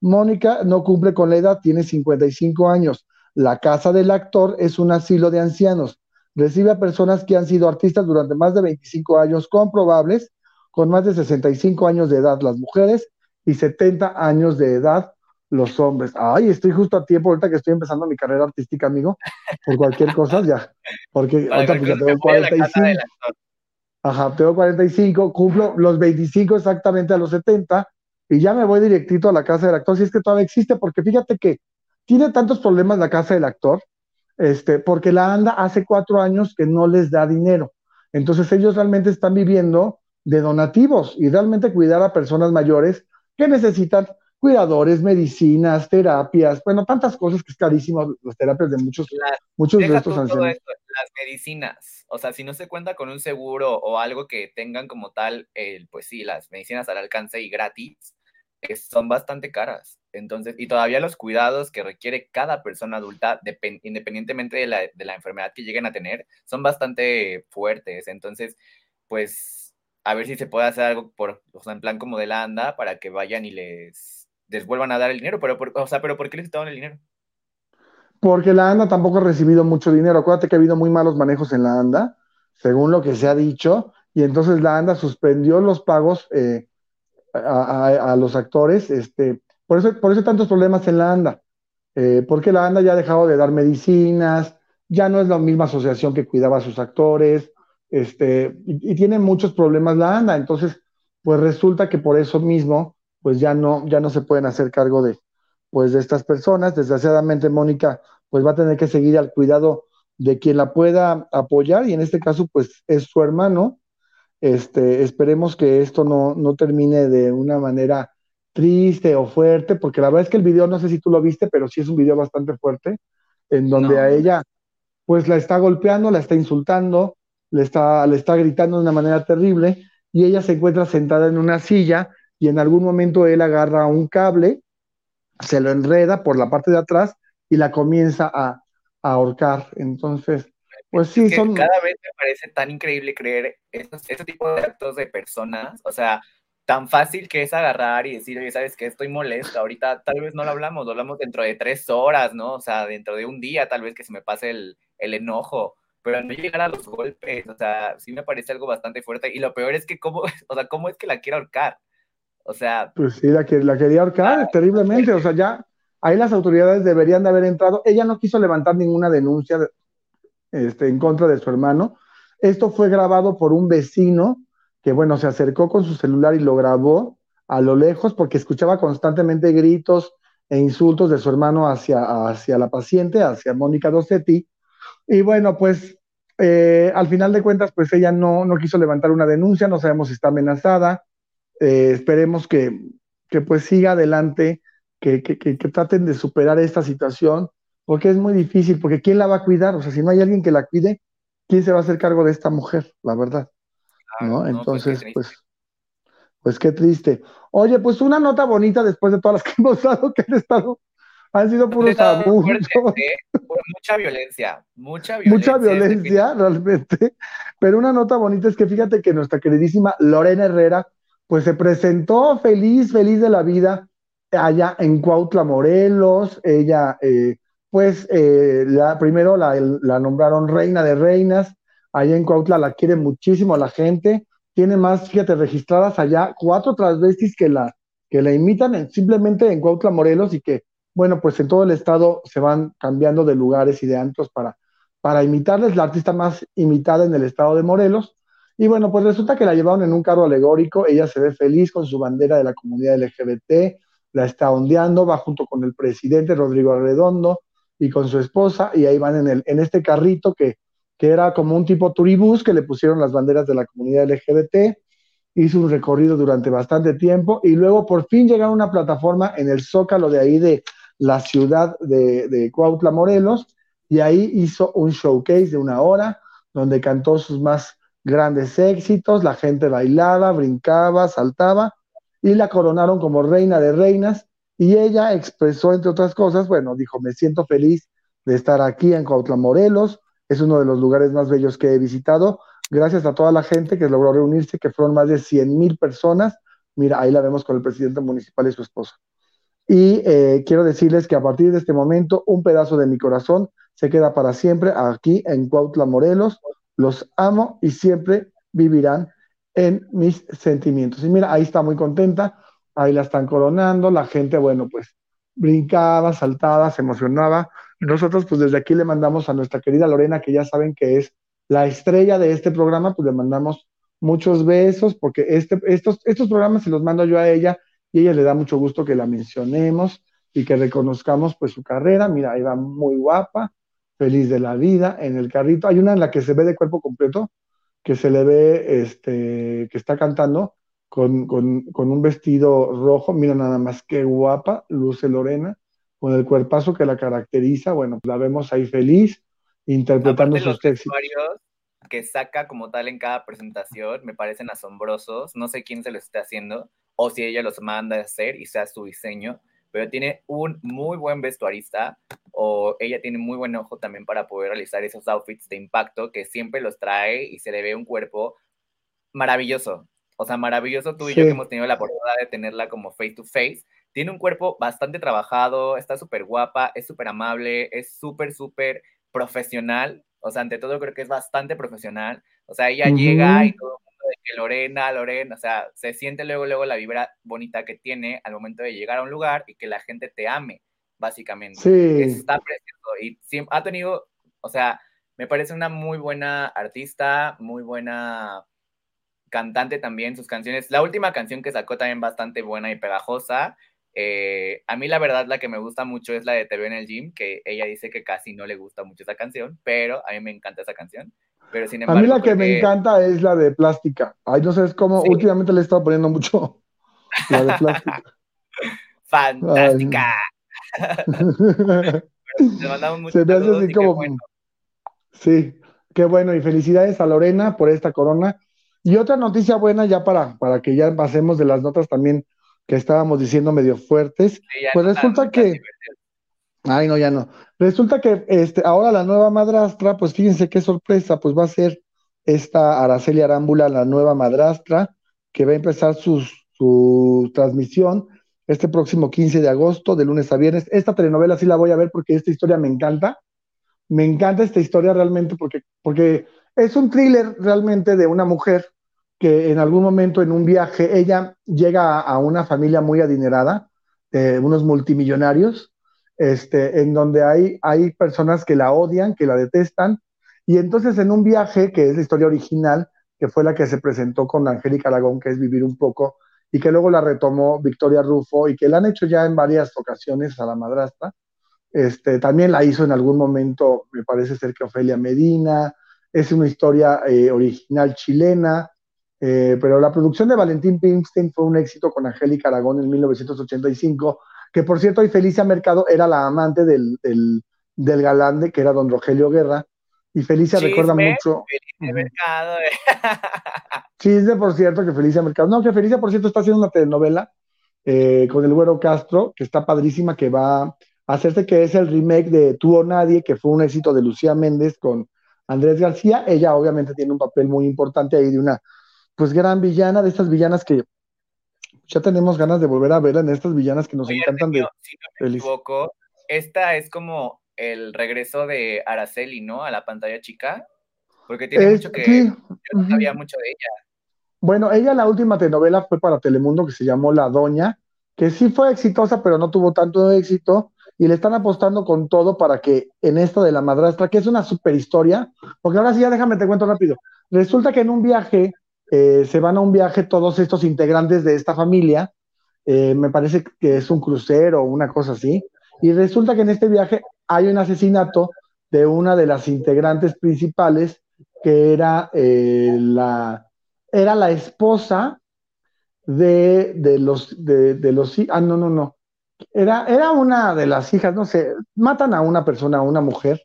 Mónica no cumple con la edad, tiene 55 años. La casa del actor es un asilo de ancianos. Recibe a personas que han sido artistas durante más de 25 años comprobables con más de 65 años de edad las mujeres y 70 años de edad los hombres. Ay, estoy justo a tiempo ahorita que estoy empezando mi carrera artística, amigo, por cualquier cosa ya, porque ahorita pues ya tengo 45. Ajá, tengo 45, cumplo los 25 exactamente a los 70 y ya me voy directito a la casa del actor, si es que todavía existe, porque fíjate que tiene tantos problemas la casa del actor, este, porque la ANDA hace cuatro años que no les da dinero. Entonces ellos realmente están viviendo de donativos y realmente cuidar a personas mayores que necesitan cuidadores, medicinas, terapias, bueno, tantas cosas que es carísimo las terapias de muchos, muchos de estos ancianos. las medicinas, o sea, si no se cuenta con un seguro o algo que tengan como tal, el, pues sí, las medicinas al alcance y gratis, son bastante caras. Entonces, y todavía los cuidados que requiere cada persona adulta, independientemente de la, de la enfermedad que lleguen a tener, son bastante fuertes. Entonces, pues a ver si se puede hacer algo por, o sea, en plan como de la ANDA para que vayan y les, les vuelvan a dar el dinero, pero, por, o sea, pero ¿por qué les quitaron el dinero? Porque la ANDA tampoco ha recibido mucho dinero. Acuérdate que ha habido muy malos manejos en la ANDA, según lo que se ha dicho, y entonces la ANDA suspendió los pagos eh, a, los actores. Este, por, eso, por eso tantos problemas en la ANDA, eh, porque la ANDA ya ha dejado de dar medicinas, ya no es la misma asociación que cuidaba a sus actores, este, y, tiene muchos problemas la ANDA, entonces, pues resulta que por eso mismo, pues ya no, ya no se pueden hacer cargo de, pues de estas personas. Desgraciadamente, Mónica, pues va a tener que seguir al cuidado de quien la pueda apoyar, y en este caso, pues es su hermano. Este, esperemos que esto no, no termine de una manera triste o fuerte, porque la verdad es que el video, no sé si tú lo viste, pero sí es un video bastante fuerte, en donde a ella, pues la está golpeando, la está insultando, le está, le está gritando de una manera terrible y ella se encuentra sentada en una silla y en algún momento él agarra un cable, se lo enreda por la parte de atrás y la comienza a, ahorcar. Entonces, pues sí, son... Cada vez me parece tan increíble creer estos, este tipo de actos de personas, o sea, tan fácil que es agarrar y decir, oye, ¿sabes qué? Estoy molesta, ahorita tal vez no lo hablamos, lo hablamos dentro de tres horas, ¿no? O sea, dentro de un día tal vez que se me pase el, el enojo, pero no llegar a los golpes, o sea, sí me parece algo bastante fuerte. Y lo peor es que, ¿cómo, <laughs> o sea, cómo es que la quiere ahorcar? O sea. Pues sí, la, que, la quería ahorcar ah, terriblemente, o sea, ya ahí las autoridades deberían de haber entrado. Ella no quiso levantar ninguna denuncia este, en contra de su hermano. Esto fue grabado por un vecino que, bueno, se acercó con su celular y lo grabó a lo lejos porque escuchaba constantemente gritos e insultos de su hermano hacia, hacia la paciente, hacia Mónica Dossetti. Y bueno, pues eh, al final de cuentas, pues ella no, no quiso levantar una denuncia, no sabemos si está amenazada. Eh, esperemos que, que, pues siga adelante, que, que, que, traten de superar esta situación, porque es muy difícil, porque ¿quién la va a cuidar? O sea, si no hay alguien que la cuide, ¿quién se va a hacer cargo de esta mujer? La verdad. ¿No? Pues, Entonces, pues, pues qué triste. Oye, pues una nota bonita después de todas las que <laughs> hemos dado, que han estado, han sido puros abusos. Mucha violencia, mucha <laughs> violencia. Mucha violencia, realmente. Pero una nota bonita es que fíjate que nuestra queridísima Lorena Herrera, pues se presentó feliz, feliz de la vida allá en Cuautla, Morelos. Ella, eh, pues, eh, la, primero la, la nombraron reina de reinas. Allá en Cuautla la quiere muchísimo la gente. Tiene más, fíjate, registradas allá cuatro transvestis que la, que la imitan simplemente en Cuautla, Morelos, y que, bueno, pues en todo el estado se van cambiando de lugares y de antros para, para imitarles, la artista más imitada en el estado de Morelos. Y bueno, pues resulta que la llevaron en un carro alegórico, ella se ve feliz con su bandera de la comunidad LGBT, la está ondeando, va junto con el presidente Rodrigo Arredondo y con su esposa, y ahí van en, el, en este carrito que, que era como un tipo turibús que le pusieron las banderas de la comunidad LGBT, hizo un recorrido durante bastante tiempo y luego por fin llegaron a una plataforma en el zócalo de ahí de la ciudad de, de Cuautla, Morelos, y ahí hizo un showcase de una hora donde cantó sus más grandes éxitos, la gente bailaba, brincaba, saltaba y la coronaron como reina de reinas y ella expresó entre otras cosas, bueno, dijo, me siento feliz de estar aquí en Cuautla, Morelos, es uno de los lugares más bellos que he visitado. Gracias a toda la gente que logró reunirse, que fueron más de 100 mil personas. Mira, ahí la vemos con el presidente municipal y su esposa. Y eh, quiero decirles que a partir de este momento, un pedazo de mi corazón se queda para siempre aquí en Cuautla, Morelos. Los amo y siempre vivirán en mis sentimientos. Y mira, ahí está muy contenta, ahí la están coronando, la gente, bueno, pues brincaba, saltaba, se emocionaba. Nosotros, pues desde aquí le mandamos a nuestra querida Lorena, que ya saben que es la estrella de este programa, pues le mandamos muchos besos, porque este, estos, estos programas se los mando yo a ella y ella le da mucho gusto que la mencionemos y que reconozcamos pues su carrera. Mira, ahí va muy guapa, feliz de la vida, en el carrito. Hay una en la que se ve de cuerpo completo, que se le ve, este, que está cantando con, con, con un vestido rojo. Mira nada más qué guapa, luce Lorena con el cuerpazo que la caracteriza, bueno, la vemos ahí feliz, interpretando sus textos. que saca como tal en cada presentación me parecen asombrosos. No sé quién se los está haciendo o si ella los manda a hacer y sea su diseño, pero tiene un muy buen vestuarista o ella tiene muy buen ojo también para poder realizar esos outfits de impacto que siempre los trae y se le ve un cuerpo maravilloso. O sea, maravilloso tú y yo que hemos tenido la oportunidad de tenerla como face to face tiene un cuerpo bastante trabajado, está súper guapa, es súper amable, es súper, súper profesional. O sea, ante todo creo que es bastante profesional. O sea, ella llega y todo el mundo de que Lorena, Lorena, o sea, se siente luego, luego la vibra bonita que tiene al momento de llegar a un lugar y que la gente te ame, básicamente. Sí. Está precioso y ha tenido, o sea, me parece una muy buena artista, muy buena cantante también, sus canciones. La última canción que sacó también bastante buena y pegajosa. Eh, a mí la verdad la que me gusta mucho es la de Te en el gym, que ella dice que casi no le gusta mucho esa canción, pero a mí me encanta esa canción. Pero sin embargo, a mí la que me encanta es la de Plástica. Ay, no sé cómo, últimamente le he estado poniendo mucho <laughs> la de Plástica. Fantástica. <laughs> Le mandamos mucho Se me hace así como... Sí, qué bueno y felicidades a Lorena por esta corona. Y otra noticia buena ya para, para que ya pasemos de las notas también que estábamos diciendo medio fuertes, pues resulta que... Ay, no, ya no. Resulta que este, ahora la nueva madrastra, pues fíjense qué sorpresa, pues va a ser esta Araceli Arámbula, la nueva madrastra, que va a empezar su, su transmisión este próximo 15 de agosto, de lunes a viernes. Esta telenovela sí la voy a ver porque esta historia me encanta. Me encanta esta historia realmente porque, porque es un thriller realmente de una mujer que en algún momento en un viaje ella llega a, una familia muy adinerada, de unos multimillonarios, este, en donde hay, hay personas que la odian, que la detestan, y entonces en un viaje, que es la historia original, que fue la que se presentó con Angélica Aragón, que es vivir un poco y que luego la retomó Victoria Rufo y que la han hecho ya en varias ocasiones a la madrastra. Este, también la hizo en algún momento, me parece ser que Ofelia Medina, es una historia eh, original chilena, eh, pero la producción de Valentín Pimstein fue un éxito con Angélica Aragón en 1985, que por cierto, y Felicia Mercado era la amante del, del, del galán de, que era don Rogelio Guerra, y Felicia recuerda mucho. Felicia Mercado. <laughs> Chisme, por cierto, que Felicia Mercado. No, que Felicia, por cierto, está haciendo una telenovela eh, con el Güero Castro, que está padrísima, que va a hacerse que es el remake de Tú o Nadie, que fue un éxito de Lucía Méndez con Andrés García. Ella obviamente tiene un papel muy importante ahí de una, pues, gran villana, de estas villanas que ya tenemos ganas de volver a ver en estas villanas que nos encantan de... Si no me equivoco, esta es como el regreso de Araceli, ¿no? A la pantalla chica. Porque tiene mucho que. Sí. Yo no sabía mucho de ella. Bueno, ella la última telenovela fue para Telemundo que se llamó La Doña, que sí fue exitosa, pero no tuvo tanto éxito. Y le están apostando con todo para que en esta de la madrastra, que es una super historia, porque ahora sí ya déjame te cuento rápido. Resulta que en un viaje, eh, se van a un viaje todos estos integrantes de esta familia, eh, me parece que es un crucero o una cosa así, y resulta que en este viaje hay un asesinato de una de las integrantes principales, que era, eh, la, era la esposa de, de los, de, los, ah, no, no, no, era, era una de las hijas, no sé, matan a una persona, a una mujer,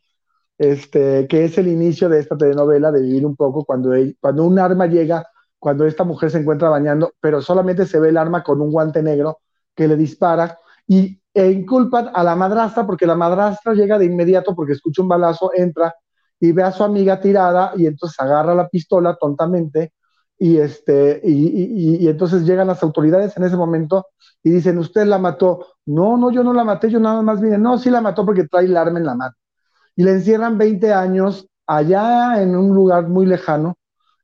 este, que es el inicio de esta telenovela de vivir un poco cuando, cuando un arma llega, cuando esta mujer se encuentra bañando, pero solamente se ve el arma con un guante negro que le dispara y e inculpan a la madrastra porque la madrastra llega de inmediato porque escucha un balazo, entra y ve a su amiga tirada y entonces agarra la pistola tontamente y, este, y, entonces llegan las autoridades en ese momento y dicen, usted la mató. No, no, yo no la maté, yo nada más vine. No, sí la mató porque trae el arma en la mano. Y le encierran 20 años allá en un lugar muy lejano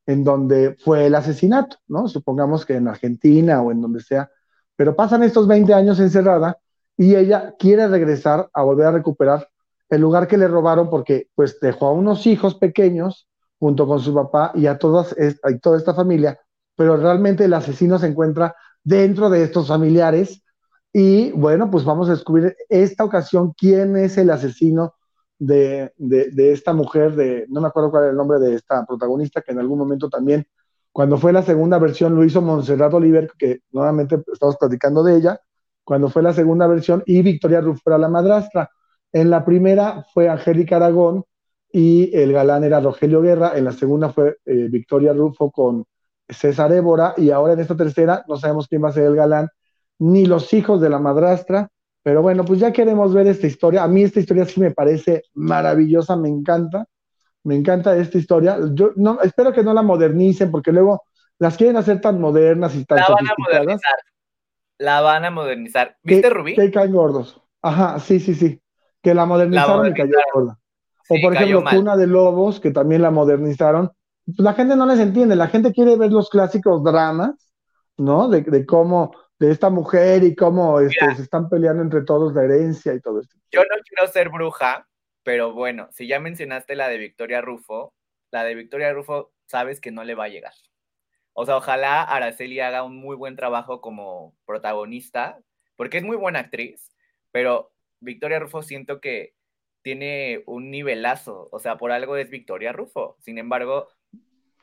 en donde fue el asesinato, ¿no? Supongamos que en Argentina o en donde sea. Pero pasan estos 20 años encerrada y ella quiere regresar a volver a recuperar el lugar que le robaron porque pues dejó a unos hijos pequeños junto con su papá y a, todas, toda esta familia, pero realmente el asesino se encuentra dentro de estos familiares y bueno, pues vamos a descubrir esta ocasión quién es el asesino de, de, esta mujer, de, no me acuerdo cuál es el nombre de esta protagonista, que en algún momento también, cuando fue la segunda versión, lo hizo Montserrat Oliver, que nuevamente estamos platicando de ella, cuando fue la segunda versión, y Victoria Rufo era la madrastra. En la primera fue Angélica Aragón y el galán era Rogelio Guerra, en la segunda fue eh, Victoria Rufo con César Évora, y ahora en esta tercera no sabemos quién va a ser el galán, ni los hijos de la madrastra, pero bueno, pues ya queremos ver esta historia. A mí esta historia sí me parece maravillosa, me encanta, me encanta esta historia. Yo no, espero que no la modernicen, porque luego las quieren hacer tan modernas y tan sofisticadas la van a modernizar. ¿Viste Rubí? Que caen gordos. Ajá, sí, sí, sí. Que la modernizaron, y cayó gorda. o por ejemplo, Cuna de Lobos, que también la modernizaron. Pues la gente no les entiende, la gente quiere ver los clásicos dramas, ¿no? De, cómo, de esta mujer y cómo este, se están peleando entre todos la herencia y todo esto. Yo no quiero ser bruja, pero bueno, si ya mencionaste la de Victoria Rufo, la de Victoria Rufo sabes que no le va a llegar. O sea, ojalá Araceli haga un muy buen trabajo como protagonista, porque es muy buena actriz, pero Victoria Rufo siento que tiene un nivelazo, o sea, por algo es Victoria Rufo. Sin embargo,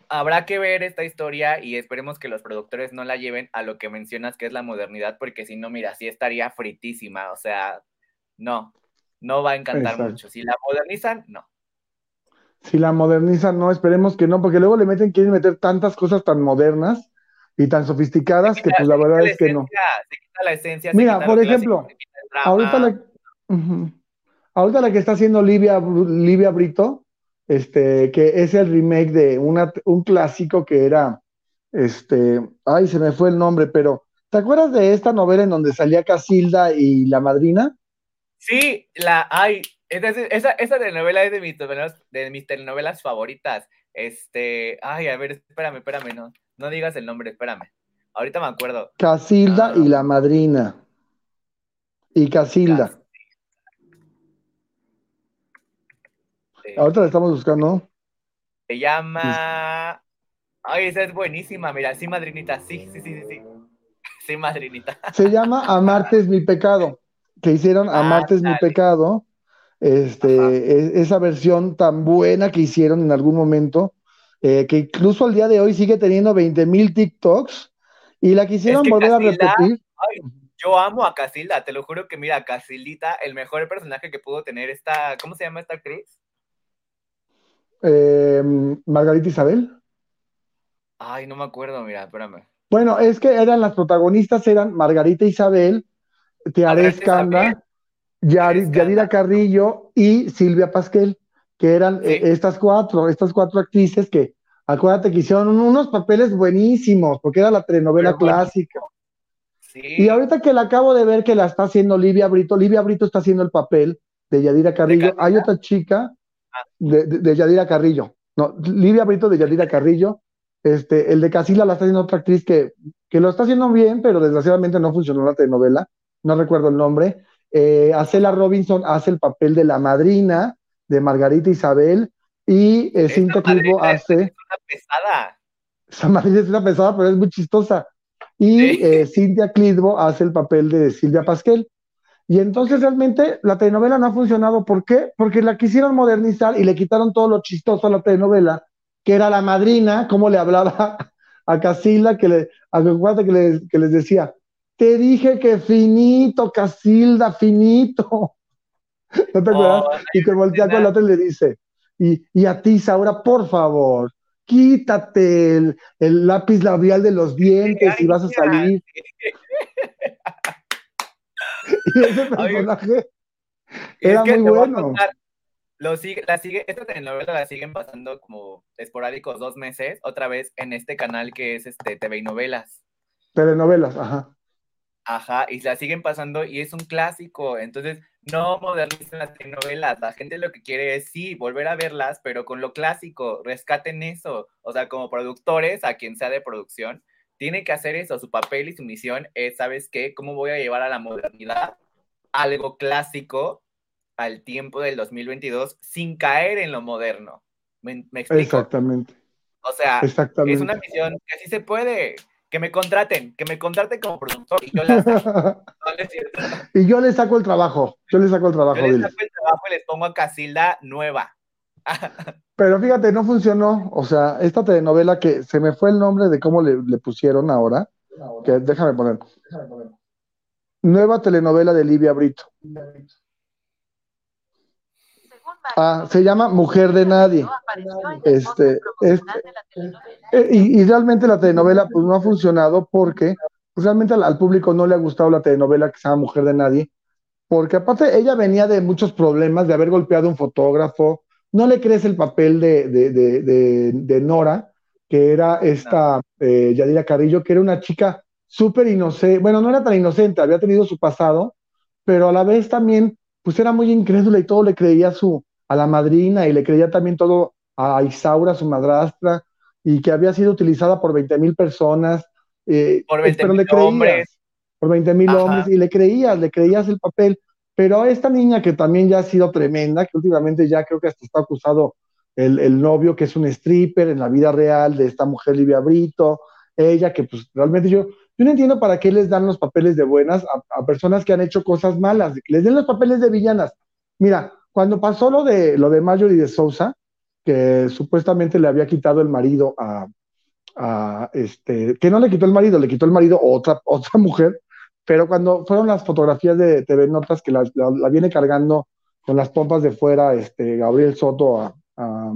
habrá que ver esta historia y esperemos que los productores no la lleven a lo que mencionas que es la modernidad, porque si no, mira, sí estaría fritísima, o sea, no, no va a encantar mucho. Si la modernizan, no si la modernizan, no, esperemos que no, porque luego le meten, quieren meter tantas cosas tan modernas y tan sofisticadas que pues la verdad es que no. Se quita la esencia. Mira, por ejemplo, ahorita la, ahorita la que está haciendo Livia, Livia Brito, este, que es el remake de una, un clásico que era, este, ay, se me fue el nombre, pero ¿te acuerdas de esta novela en donde salía Casilda y la madrina? Sí, la, ay, esa, esa telenovela es de mis, de mis telenovelas favoritas. Este, ay, a ver, espérame, espérame, no, no digas el nombre, espérame. Ahorita me acuerdo. Casilda y ah. la madrina. Y Casilda. Ahorita la estamos buscando. Se llama. Ay, esa es buenísima, mira, sí, madrinita, sí, sí, sí, sí. Sí, madrinita. Se llama Amarte es mi pecado. Que hicieron ah, Amarte es mi pecado. Este, esa versión tan buena que hicieron en algún momento, eh, que incluso al día de hoy sigue teniendo 20 mil TikToks y la quisieron volver a repetir. yo amo a Casilda, te lo juro que mira, Casildita, el mejor personaje que pudo tener esta, ¿cómo se llama esta actriz? Em, Margarita Isabel. Ay, no me acuerdo, mira, espérame. Bueno, es que eran las protagonistas, eran Margarita Isabel, Teares Canda, Yadira Carrillo y Silvia Pasquel, que eran eh, estas cuatro, estas cuatro actrices que, acuérdate que hicieron unos papeles buenísimos, porque era la telenovela clásica. Y ahorita que la acabo de ver que la está haciendo Livia Brito, Livia Brito está haciendo el papel de Yadira Carrillo. Hay otra chica de, Yadira Carrillo. No, Livia Brito de Yadira Carrillo. Este, el de Casila la está haciendo otra actriz que, que lo está haciendo bien, pero desgraciadamente no funcionó la telenovela. No recuerdo el nombre. Eh, Acela Robinson hace el papel de la madrina de Margarita Isabel y eh, Cintia Clitbo hace. Es una pesada. Esa madrina es una pesada, pero es muy chistosa. Y eh, Cintia Clitbo hace el papel de Silvia Pasquel. Y entonces realmente la telenovela no ha funcionado. ¿Por qué? Porque la quisieron modernizar y le quitaron todo lo chistoso a la telenovela, que era la madrina, como le hablaba <laughs> a Casila, que le, a que, que les decía, te dije que finito, Casilda, finito. <laughs> ¿No te acuerdas? y te voltea con la otra y le dice, y, y a ti, Saura, por favor, quítate el, lápiz labial de los dientes y vas a salir. <laughs> <laughs> y ese personaje era muy bueno. lo sigue, la sigue, esta telenovela la siguen pasando como esporádicos dos meses, otra vez en este canal que es este TV y novelas. Telenovelas, ajá. Ajá, y la siguen pasando y es un clásico. Entonces, no modernizan las telenovelas. La gente lo que quiere es, sí, volver a verlas, pero con lo clásico. Rescaten eso. O sea, como productores, a quien sea de producción, tiene que hacer eso. Su papel y su misión es, ¿sabes qué? ¿Cómo voy a llevar a la modernidad algo clásico al tiempo del 2022 sin caer en lo moderno? ¿Me, explico? Exactamente. O sea, es una misión que así se puede que me contraten, que me contraten como productor y yo saco. <laughs> y yo les saco el trabajo, yo les saco el trabajo. Yo les saco el trabajo y les pongo a Casilda nueva. Pero fíjate, no funcionó. O sea, esta telenovela que se me fue el nombre de cómo le, pusieron ahora, que déjame poner. Nueva telenovela de Livia Brito. Ah, se llama Mujer de Nadie. Este, este eh, y, realmente la telenovela pues no ha funcionado porque pues, realmente al, público no le ha gustado la telenovela que se llama Mujer de Nadie, porque aparte ella venía de muchos problemas, de haber golpeado a un fotógrafo, no le crees el papel de, de, Nora, que era esta eh, Yadira Carrillo, que era una chica súper inocente, bueno, no era tan inocente, había tenido su pasado, pero a la vez también, pues era muy incrédula y todo le creía su, a la madrina y le creía también todo a Isaura, su madrastra, y que había sido utilizada por 20 mil personas. Eh, por 20 mil hombres. Por 20 mil hombres, y le creías, le creías el papel. Pero a esta niña que también ya ha sido tremenda, que últimamente ya creo que hasta está acusado el, el novio que es un stripper en la vida real de esta mujer Livia Brito, ella que pues realmente yo, yo no entiendo para qué les dan los papeles de buenas a, a personas que han hecho cosas malas, les den los papeles de villanas. Mira, cuando pasó lo de, lo de Marjorie de Sousa, que supuestamente le había quitado el marido a, este, que no le quitó el marido, le quitó el marido a otra, otra <laughs> mujer, pero cuando fueron las fotografías de TV Notas que la, viene cargando con las pompas de fuera, este, Gabriel Soto a, a,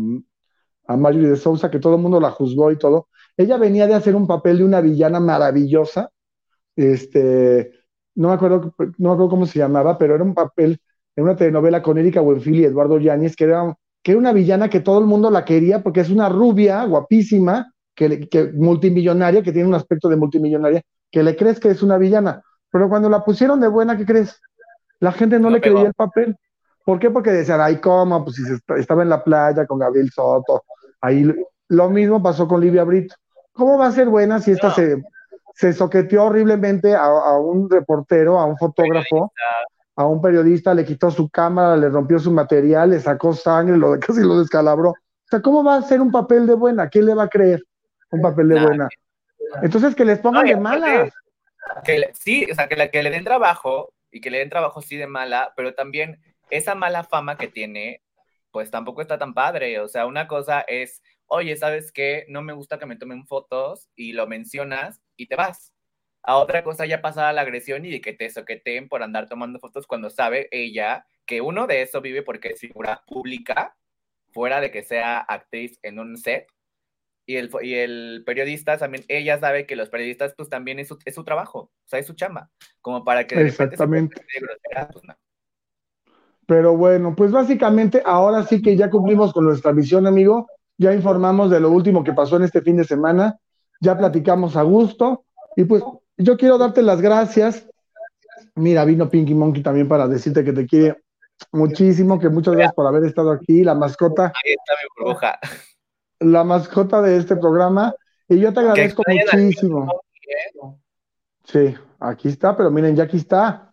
de Sousa, que todo el mundo la juzgó y todo, ella venía de hacer un papel de una villana maravillosa, este, no me acuerdo, no me acuerdo cómo se llamaba, pero era un papel en una telenovela con Erika Buenfil y Eduardo Yáñez, que era que era una villana que todo el mundo la quería porque es una rubia guapísima, que, que, multimillonaria, que tiene un aspecto de multimillonaria, que le crees que es una villana. Pero cuando la pusieron de buena, ¿qué crees? La gente no, le creía el papel. ¿Por qué? Porque decían, ay, ¿cómo? Pues si estaba en la playa con Gabriel Soto. Ahí lo mismo pasó con Livia Brito. ¿Cómo va a ser buena si esta se, se soqueteó horriblemente a, a, un reportero, a un fotógrafo? a un periodista, le quitó su cámara, le rompió su material, le sacó sangre, lo, <laughs> casi lo descalabró. O sea, ¿cómo va a ser un papel de buena? ¿Quién le va a creer un papel de buena? Entonces que les pongan de malas. Que sí, o sea, que, que le den trabajo y que le den trabajo sí de mala, pero también esa mala fama que tiene, pues tampoco está tan padre. O sea, una cosa es, oye, ¿sabes qué? No me gusta que me tomen fotos y lo mencionas y te vas. A otra cosa ya pasada la agresión y de que te soqueten por andar tomando fotos cuando sabe ella que uno de eso vive porque es figura pública, fuera de que sea actriz en un set. Y el, y el periodista también, ella sabe que los periodistas pues también es su, es su trabajo, o sea, es su chamba, como para que... Exactamente. Pues, Pero bueno, pues básicamente ahora sí que ya cumplimos con nuestra misión, amigo. Ya informamos de lo último que pasó en este fin de semana. Ya platicamos a gusto. Y pues yo quiero darte las gracias. Mira, vino Pinky Monkey también para decirte que te quiere muchísimo, que muchas gracias por haber estado aquí, la mascota. Ahí está mi burbuja. La mascota de este programa. Y yo te agradezco muchísimo. Sí, aquí está, pero miren, ya aquí está.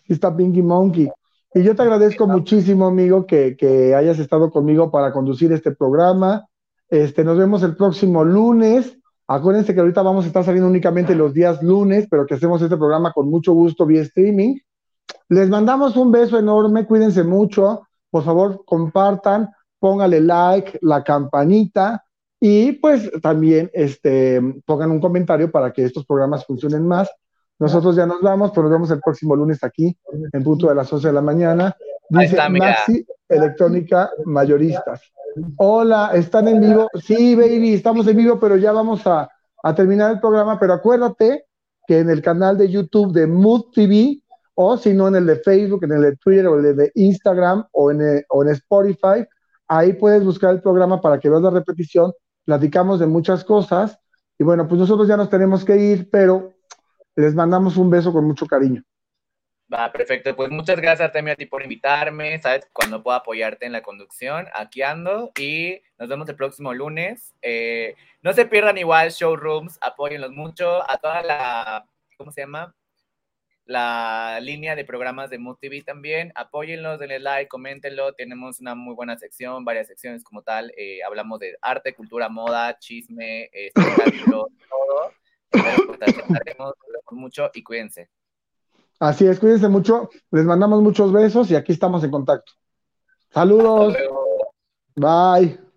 Aquí está Pinky Monkey. Y yo te agradezco muchísimo, amigo, que, que hayas estado conmigo para conducir este programa. Este, nos vemos el próximo lunes. Acuérdense que ahorita vamos a estar saliendo únicamente los días lunes, pero que hacemos este programa con mucho gusto vía streaming. Les mandamos un beso enorme, cuídense mucho, por favor compartan, póngale like, la campanita y pues también este, pongan un comentario para que estos programas funcionen más. Nosotros ya nos vamos, pero nos vemos el próximo lunes aquí en punto de las 11 de la mañana. Dice Maxi Electrónica Mayoristas. Hola, ¿están en vivo? Sí, baby, estamos en vivo, pero ya vamos a, terminar el programa. Pero acuérdate que en el canal de YouTube de Mood TV, o si no en el de Facebook, en el de Twitter, o el de Instagram, o en, o en Spotify, ahí puedes buscar el programa para que veas la repetición. Platicamos de muchas cosas. Y bueno, pues nosotros ya nos tenemos que ir, pero les mandamos un beso con mucho cariño. Va, perfecto. Pues muchas gracias, Artemio, a ti por invitarme. Sabes, cuando puedo apoyarte en la conducción, aquí ando. Y nos vemos el próximo lunes. Eh, no se pierdan igual showrooms, apóyenlos mucho. A toda la, ¿cómo se llama? La línea de programas de Mood TV también. Apóyenlos, denle like, coméntenlo. Tenemos una muy buena sección, varias secciones como tal. Eh, hablamos de arte, cultura, moda, chisme, espectáculo, <laughs> todo. Nos mucho y cuídense. Así es, cuídense mucho. Les mandamos muchos besos y aquí estamos en contacto. Saludos. Bye.